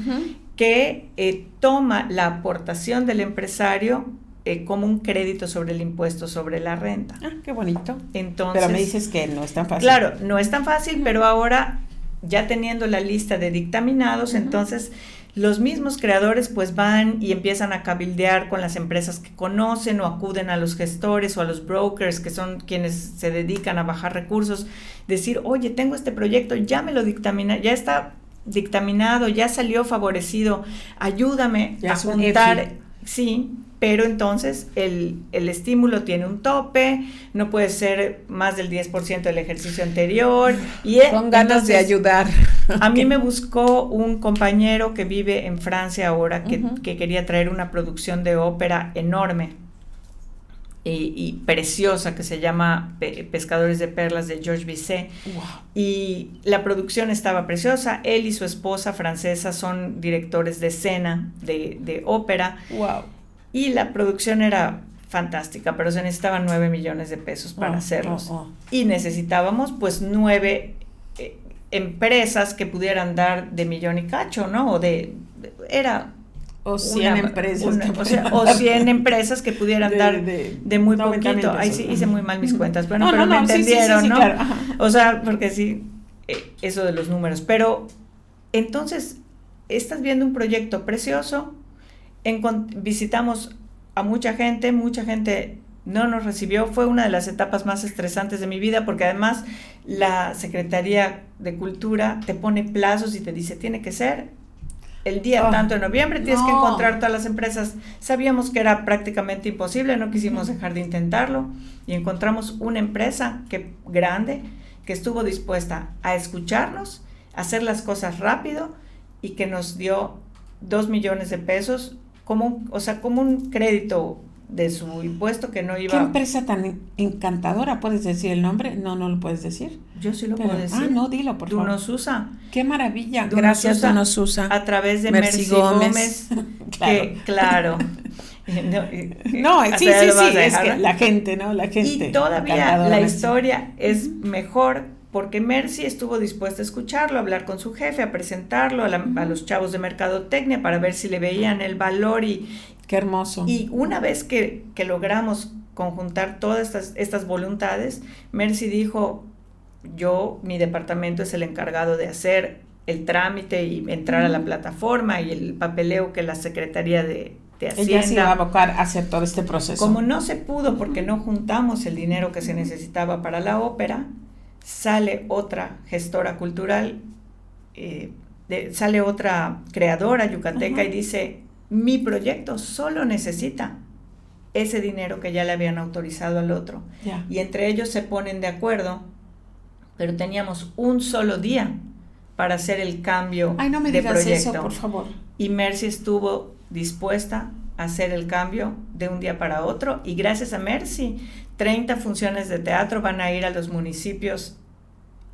Que eh, toma la aportación del empresario eh, como un crédito sobre el impuesto sobre la renta. Ah, qué bonito. Entonces, pero me dices que no es tan fácil. Claro, no es tan fácil, pero ahora ya teniendo la lista de dictaminados, entonces los mismos creadores pues van y empiezan a cabildear con las empresas que conocen o acuden a los gestores o a los brokers que son quienes se dedican a bajar recursos, decir, oye, tengo este proyecto, ya me lo dictamina, ya está dictaminado, ya salió favorecido, ayúdame a juntar, sí, pero entonces el, estímulo tiene un tope, no puede ser más del 10% del ejercicio anterior. Y Con ganas de ayudar. A mí me buscó un compañero que vive en Francia ahora, que, quería traer una producción de ópera enorme y, preciosa que se llama Pescadores de Perlas de Georges Bizet. Y la producción estaba preciosa. Él y su esposa francesa son directores de escena de, de ópera. Wow y la producción era fantástica, pero se necesitaban nueve millones de pesos para oh, hacerlos. Oh, oh. Y necesitábamos pues nueve eh, empresas que pudieran dar de millón y cacho, ¿no? O de... Era... O 100 empresas. o, sea, o 100 empresas que pudieran dar de, muy poquito. Ahí sí hice muy mal mis cuentas. Bueno, pero me entendieron, ¿no? O sea, porque sí, eh, eso de los números. Pero entonces, estás viendo un proyecto precioso, visitamos a mucha gente, mucha gente no nos recibió. Fue una de las etapas más estresantes de mi vida porque además la Secretaría de Cultura te pone plazos y te dice, tiene que ser el día oh, tanto de noviembre, tienes que encontrar todas las empresas. Sabíamos que era prácticamente imposible, no quisimos dejar de intentarlo. Y encontramos una empresa que, grande que estuvo dispuesta a escucharnos, a hacer las cosas rápido y que nos dio dos millones de pesos como, o sea, como un crédito de su impuesto que no iba... ¿Qué empresa tan encantadora? ¿Puedes decir el nombre? No, no lo puedes decir. Yo sí lo puedo decir. Ah, no, dilo, por favor. usa Qué maravilla. Gracias, usa A través de Mercy, Gómez. claro. claro. no, sí, sí, sí, es que la gente, ¿no? La gente. Y todavía la historia es mejor porque Mercy estuvo dispuesta a escucharlo, a hablar con su jefe, a presentarlo a, los chavos de mercadotecnia para ver si le veían el valor y... Qué hermoso. Y una vez que, logramos conjuntar todas estas, estas voluntades, Mercy dijo, yo, mi departamento es el encargado de hacer el trámite y entrar a la plataforma y el papeleo que la Secretaría de, de Hacienda. Ella se iba a abocar a hacer todo este proceso. Como no se pudo porque no juntamos el dinero que se necesitaba para la ópera, sale otra gestora cultural, eh, sale otra creadora yucateca y dice, mi proyecto solo necesita ese dinero que ya le habían autorizado al otro. Y entre ellos se ponen de acuerdo, pero teníamos un solo día para hacer el cambio Ay, no me de digas proyecto. Eso, por favor. Y Mercy estuvo dispuesta a hacer el cambio de un día para otro y gracias a Mercy, 30 funciones de teatro van a ir a los municipios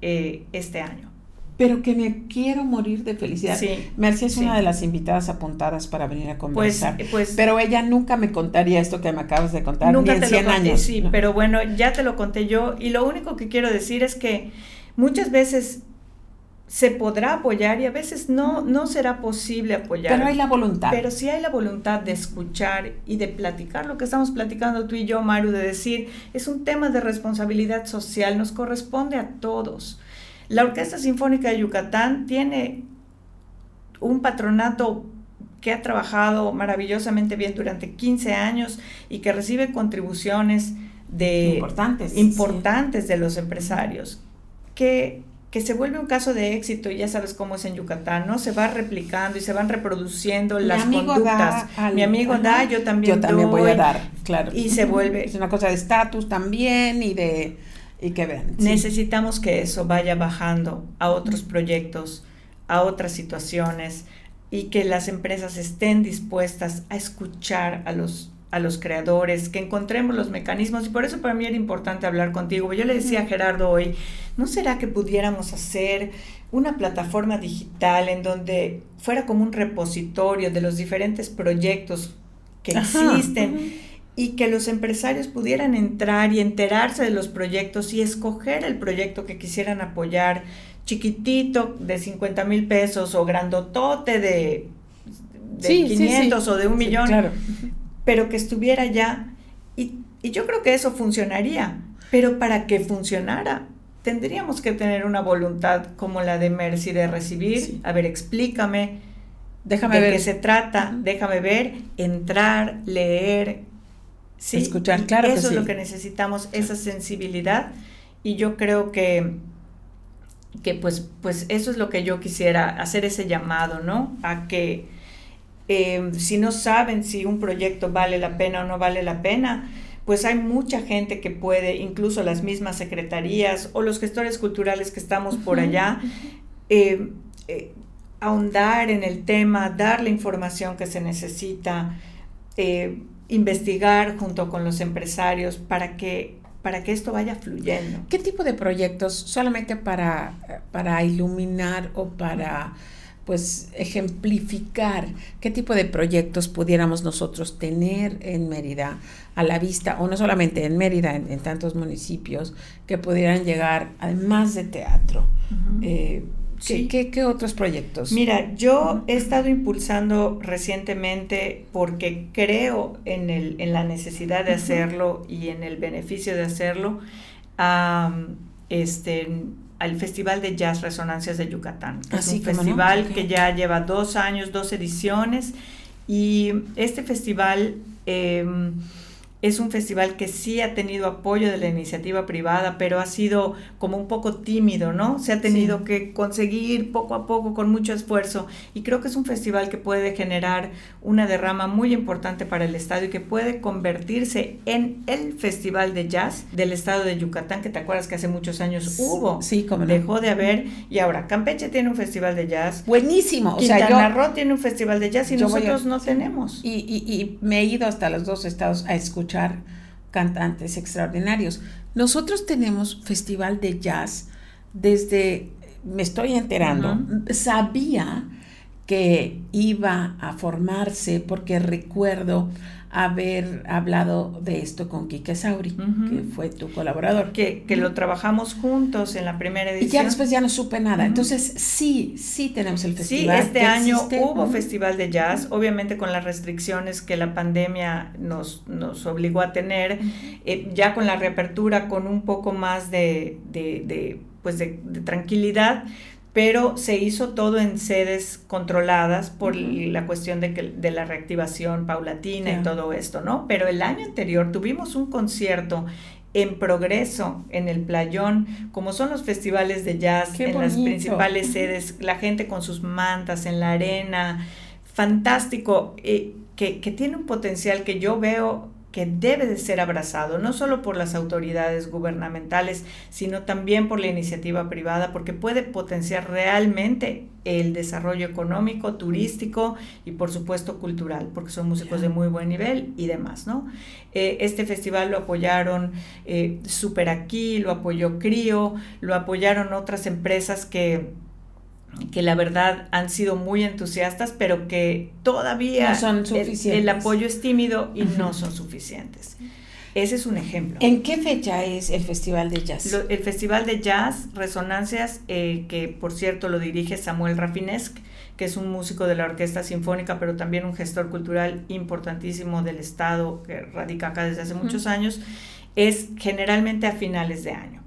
eh, este año. Pero que me quiero morir de felicidad. Sí, Mercy es una de las invitadas apuntadas para venir a pues, conversar. Pues, pero ella nunca me contaría esto que me acabas de contar. Nunca te 100 años. Sí, pero bueno, ya te lo conté yo. Y lo único que quiero decir es que muchas veces se podrá apoyar y a veces no, no será posible apoyar. Pero hay la voluntad. Pero sí hay la voluntad de escuchar y de platicar lo que estamos platicando tú y yo, Maru, de decir, es un tema de responsabilidad social, nos corresponde a todos. La Orquesta Sinfónica de Yucatán tiene un patronato que ha trabajado maravillosamente bien durante 15 años y que recibe contribuciones de importantes, importantes de los empresarios que que se vuelve un caso de éxito y ya sabes cómo es en Yucatán, ¿no? Se va replicando y se van reproduciendo las conductas. Mi amigo da, yo también Yo también voy a dar, claro. Y se vuelve... Es una cosa de estatus también y de... Y que vean. Necesitamos que eso vaya bajando a otros proyectos, a otras situaciones y que las empresas estén dispuestas a escuchar a los a los creadores, que encontremos los mecanismos y por eso para mí era importante hablar contigo. Yo le decía a Gerardo hoy, ¿no será que pudiéramos hacer una plataforma digital en donde fuera como un repositorio de los diferentes proyectos que existen? Y que los empresarios pudieran entrar y enterarse de los proyectos y escoger el proyecto que quisieran apoyar, chiquitito de 50 mil pesos o grandotote de, de 500 o de un millón. Claro. pero que estuviera ya. Y, yo creo que eso funcionaría, pero para que funcionara, tendríamos que tener una voluntad como la de Mercy de recibir, a ver, explícame, déjame de ver. qué se trata, déjame ver, entrar, leer, ¿sí? escuchar, claro. Eso es lo que necesitamos, esa sensibilidad, y yo creo que que pues, pues eso es lo que yo quisiera, hacer ese llamado, ¿no? A que eh, si no saben si un proyecto vale la pena o no vale la pena, pues hay mucha gente que puede, incluso las mismas secretarías o los gestores culturales que estamos por allá, eh, eh, ahondar en el tema, dar la información que se necesita, investigar junto con los empresarios para que para que esto vaya fluyendo. ¿Qué tipo de proyectos solamente para, para iluminar o para pues ejemplificar qué tipo de proyectos pudiéramos nosotros tener en Mérida a la vista, o no solamente en Mérida, en, tantos municipios, que pudieran llegar además de teatro. Eh, ¿qué, otros proyectos? Mira, yo he estado impulsando recientemente porque creo en, el, en la necesidad de hacerlo y en el beneficio de hacerlo. este, al Festival de Jazz Resonancias de Yucatán. es un festival que ya lleva dos años, dos ediciones, y este festival... Eh, es un festival que sí ha tenido apoyo de la iniciativa privada, pero ha sido como un poco tímido, ¿no? Se ha tenido que conseguir poco a poco con mucho esfuerzo y creo que es un festival que puede generar una derrama muy importante para el estado y que puede convertirse en el festival de jazz del estado de Yucatán, que te acuerdas que hace muchos años hubo. Sí, como Dejó de haber y ahora Campeche tiene un festival de jazz. Buenísimo. O Quintana Roo tiene un festival de jazz y nosotros no tenemos. Y, y, y me he ido hasta los dos estados a escuchar cantantes extraordinarios. Nosotros tenemos festival de jazz desde, me estoy enterando, sabía que iba a formarse porque recuerdo haber hablado de esto con Quique Sauri, que fue tu colaborador. Que, que, lo trabajamos juntos en la primera edición. Y ya después ya no supe nada. Entonces, sí, sí tenemos el festival. Sí, este año hubo festival de jazz, obviamente con las restricciones que la pandemia nos, nos obligó a tener, eh, ya con la reapertura, con un poco más de, de pues de, tranquilidad, pero se hizo todo en sedes controladas por la cuestión de, que, de la reactivación paulatina y todo esto, ¿no? Pero el año anterior tuvimos un concierto en progreso en el playón, como son los festivales de jazz en las principales sedes, la gente con sus mantas en la arena, fantástico, eh, que, que tiene un potencial que yo veo que debe de ser abrazado, no solo por las autoridades gubernamentales, sino también por la iniciativa privada, porque puede potenciar realmente el desarrollo económico, turístico y por supuesto cultural, porque son músicos de muy buen nivel y demás, ¿no? Eh, este festival lo apoyaron eh, Super Aquí, lo apoyó CRIO, lo apoyaron otras empresas que que la verdad han sido muy entusiastas, pero que todavía son el, apoyo es tímido y no son suficientes. Ese es un ejemplo. ¿En qué fecha es el Festival de Jazz? el Festival de Jazz, Resonancias, eh, que por cierto lo dirige Samuel Rafinesque, que es un músico de la Orquesta Sinfónica, pero también un gestor cultural importantísimo del Estado, que radica acá desde hace muchos años, es generalmente a finales de año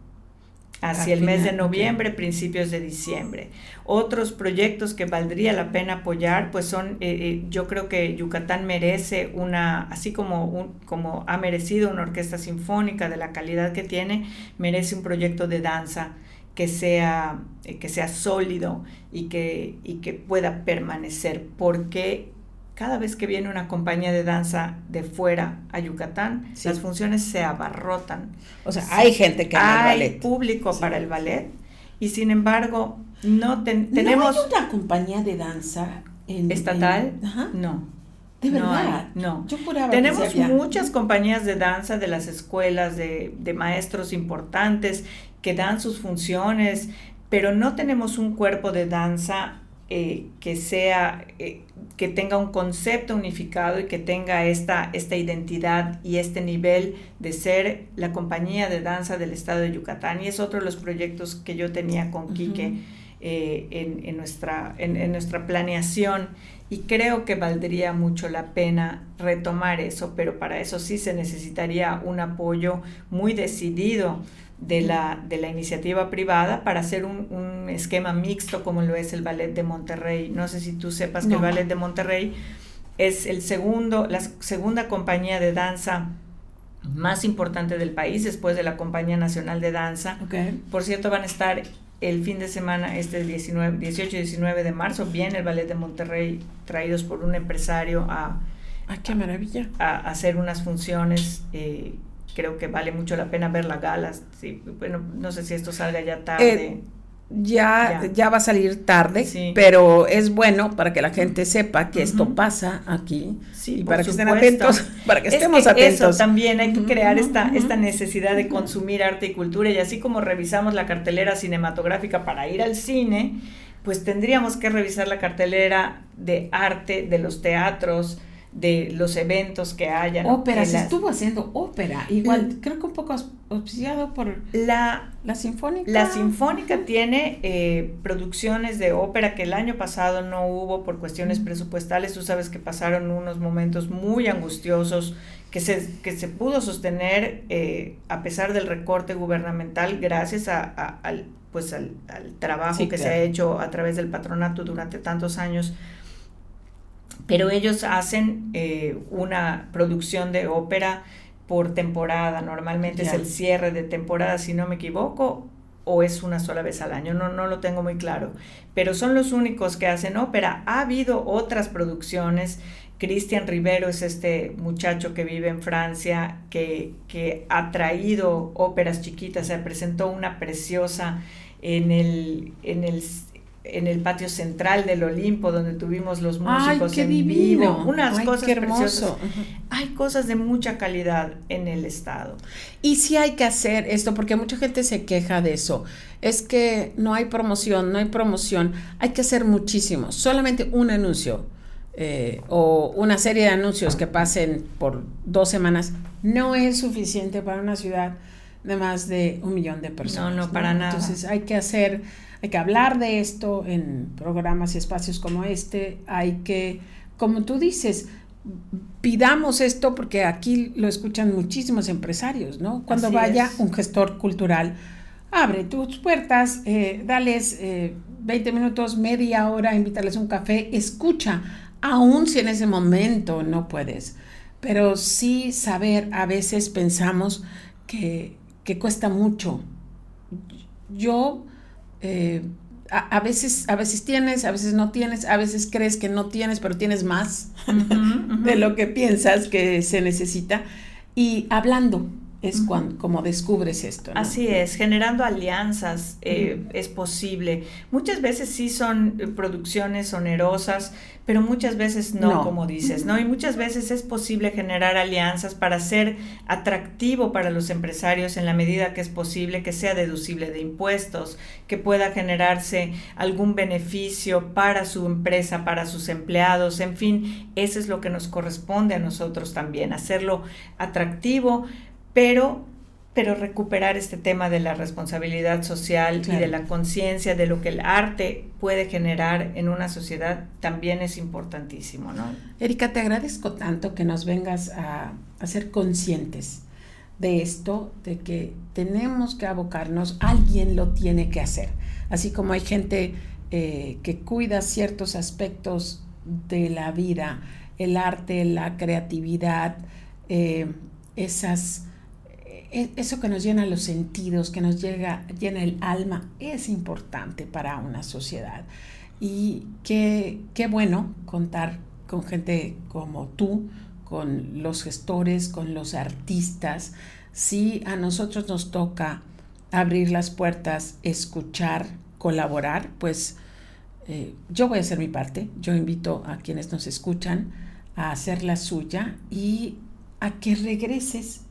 hacia el mes de noviembre, principios de diciembre. Otros proyectos que valdría la pena apoyar, pues son, eh, eh, yo creo que Yucatán merece una, así como, un, como ha merecido una orquesta sinfónica de la calidad que tiene, merece un proyecto de danza que sea, eh, que sea sólido y que, y que pueda permanecer, porque cada vez que viene una compañía de danza de fuera a Yucatán, las funciones se abarrotan. O sea, hay gente que ama el ballet. Público para el ballet y sin embargo no tenemos... ¿No hay una compañía de danza estatal? No. ¿De verdad? No. Yo juraba Tenemos muchas compañías de danza de las escuelas, de, de maestros importantes que dan sus funciones, pero no tenemos un cuerpo de danza eh, que sea, eh, que tenga un concepto unificado y que tenga esta, esta identidad y este nivel de ser la compañía de danza del estado de Yucatán. Y es otro de los proyectos que yo tenía con Quique eh, en, en, nuestra, en, en nuestra planeación y creo que valdría mucho la pena retomar eso, pero para eso sí se necesitaría un apoyo muy decidido de la, de la iniciativa privada para hacer un, un, esquema mixto como lo es el Ballet de Monterrey. No sé si tú sepas que el Ballet de Monterrey es el segundo, la segunda compañía de danza más importante del país después de la Compañía Nacional de Danza. Por cierto, van a estar el fin de semana, este 19, 18 y 19 de marzo, viene el Ballet de Monterrey traídos por un empresario a... qué maravilla! A, hacer unas funciones eh, creo que vale mucho la pena ver la gala. Sí, bueno, no sé si esto salga ya tarde. Eh, ya, ya, va a salir tarde, pero es bueno para que la gente sepa que esto pasa aquí sí, y para que estén atentos, para que estemos atentos. Eso también hay que crear esta, esta necesidad de consumir arte y cultura y así como revisamos la cartelera cinematográfica para ir al cine, pues tendríamos que revisar la cartelera de arte de los teatros, de los eventos que hayan. Ópera, se estuvo haciendo ópera, igual, creo que un poco auspiciado por la, la Sinfónica. La Sinfónica tiene eh, producciones de ópera que el año pasado no hubo por cuestiones presupuestales. Tú sabes que pasaron unos momentos muy angustiosos que se, que se pudo sostener eh, a pesar del recorte gubernamental gracias a, al, pues al, trabajo que se ha hecho a través del patronato durante tantos años pero ellos hacen eh, una producción de ópera por temporada, normalmente es el cierre de temporada, si no me equivoco, o es una sola vez al año, no, no lo tengo muy claro, pero son los únicos que hacen ópera. Ha habido otras producciones, Cristian Rivero es este muchacho que vive en Francia, que, que ha traído óperas chiquitas, se presentó una preciosa en el, en el en el patio central del Olimpo, donde tuvimos los músicos en vivo, unas cosas preciosas. Hay cosas de mucha calidad en el estado. Y sí hay que hacer esto, porque mucha gente se queja de eso. Es que no hay promoción, no hay promoción. Hay que hacer muchísimo. Solamente un anuncio eh, o una serie de anuncios que pasen por dos semanas no es suficiente para una ciudad de más de un millón de personas. No, no, para nada. Entonces hay que hacer hay que hablar de esto en programas y espacios como este. Hay que, como tú dices, pidamos esto porque aquí lo escuchan muchísimos empresarios, ¿no? Cuando vaya un gestor cultural abre tus puertas, eh, dales 20 minutos, media hora, invítales un café, escucha, aun si en ese momento no puedes. Pero sí saber, a veces pensamos que, que cuesta mucho. Yo a, veces, a veces tienes, a veces no tienes, a veces crees que no tienes, pero tienes más de lo que piensas que se necesita. Y hablando, es cuando, como descubres esto. Así es, generando alianzas eh, es posible. Muchas veces sí son eh, producciones onerosas, pero muchas veces no, como dices, ¿no? Y muchas veces es posible generar alianzas para ser atractivo para los empresarios en la medida que es posible que sea deducible de impuestos, que pueda generarse algún beneficio para su empresa, para sus empleados, en fin, eso es lo que nos corresponde a nosotros también, hacerlo atractivo pero, pero recuperar este tema de la responsabilidad social y de la conciencia de lo que el arte puede generar en una sociedad también es importantísimo, ¿no? Erika, te agradezco tanto que nos vengas a, ser conscientes de esto, de que tenemos que abocarnos, alguien lo tiene que hacer. Así como hay gente eh, que cuida ciertos aspectos de la vida, el arte, la creatividad, eh, esas eso que nos llena los sentidos, que nos llega, llena el alma, es importante para una sociedad. Y qué, qué bueno contar con gente como tú, con los gestores, con los artistas. Si a nosotros nos toca abrir las puertas, escuchar, colaborar, pues eh, yo voy a hacer mi parte. Yo invito a quienes nos escuchan a hacer la suya y a que regreses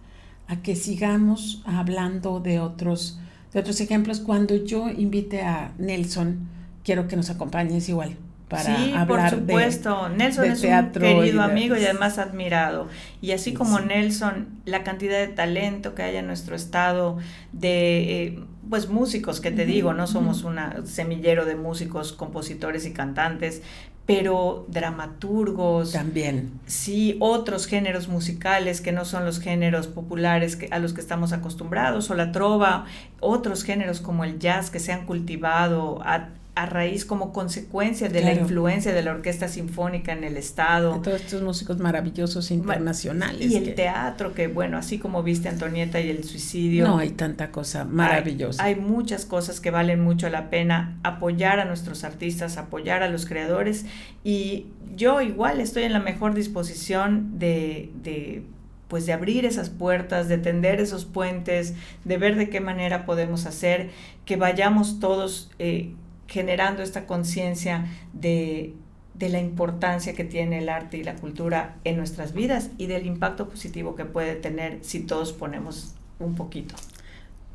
a que sigamos hablando de otros, de otros ejemplos. Cuando yo invite a Nelson, quiero que nos acompañes igual para sí, hablar por supuesto. Nelson es un querido amigo y además admirado. Y así como Nelson, la cantidad de talento que hay en nuestro estado de eh, pues músicos, que te digo, no somos un semillero de músicos, compositores y cantantes, pero dramaturgos. También. Sí, otros géneros musicales que no son los géneros populares a los que estamos acostumbrados, o la trova, otros géneros como el jazz que se han cultivado a a raíz como consecuencia de la influencia de la orquesta sinfónica en el estado. De todos estos músicos maravillosos internacionales. Y el teatro, que bueno, así como viste Antonieta y el suicidio. No hay tanta cosa maravillosa. Hay, muchas cosas que valen mucho la pena apoyar a nuestros artistas, apoyar a los creadores. Y yo igual estoy en la mejor disposición de, de pues de abrir esas puertas, de tender esos puentes, de ver de qué manera podemos hacer que vayamos todos eh, generando esta conciencia de, la importancia que tiene el arte y la cultura en nuestras vidas y del impacto positivo que puede tener si todos ponemos un poquito.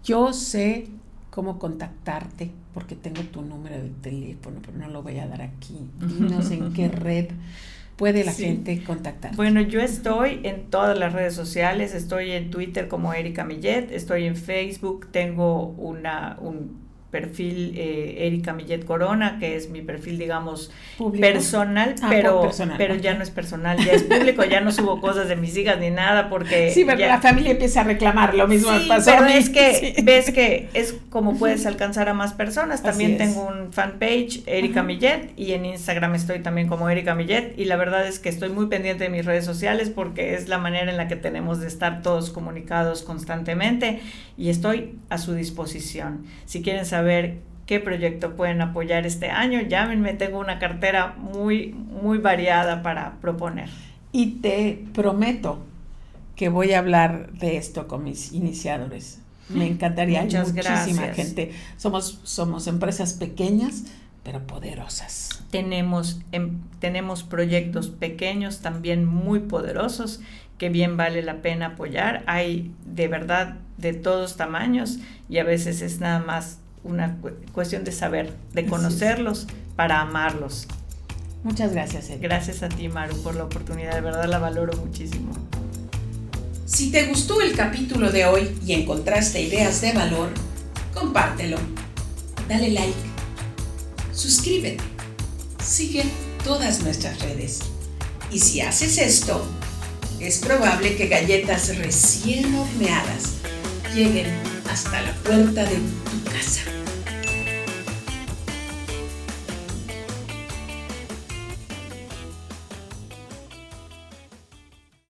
Yo sé cómo contactarte porque tengo tu número de teléfono, pero no lo voy a dar aquí. Dinos en qué red puede la gente contactar. Bueno, yo estoy en todas las redes sociales, estoy en Twitter como Erika Millet, estoy en Facebook, tengo una, un perfil eh, Erika Millet Corona, que es mi perfil, digamos, personal, ah, pero, pero ya no es personal, ya es público, ya no subo cosas de mis hijas ni nada porque... Sí, pero la familia empieza a reclamar, lo mismo sí, Pero es que ves que es como puedes alcanzar a más personas. También tengo un fanpage, Erika Millet, y en Instagram estoy también como Erika Millet, y la verdad es que estoy muy pendiente de mis redes sociales porque es la manera en la que tenemos de estar todos comunicados constantemente y estoy a su disposición. Si quieren saber ver qué proyecto pueden apoyar este año, llámenme, tengo una cartera muy, muy variada para proponer. Y te prometo que voy a hablar de esto con mis iniciadores. Me encantaría, Muchas muchísima gente. Somos, somos empresas pequeñas, pero poderosas. Tenemos, em, tenemos proyectos pequeños también muy poderosos que bien vale la pena apoyar. Hay de verdad de todos tamaños y a veces es nada más una cuestión de saber, de conocerlos para amarlos. Muchas gracias. Gracias a ti, Maru, por la oportunidad. De verdad la valoro muchísimo. Si te gustó el capítulo de hoy y encontraste ideas de valor, compártelo. Dale like. Suscríbete. Sigue todas nuestras redes. Y si haces esto, es probable que galletas recién horneadas lleguen hasta la puerta de tu casa.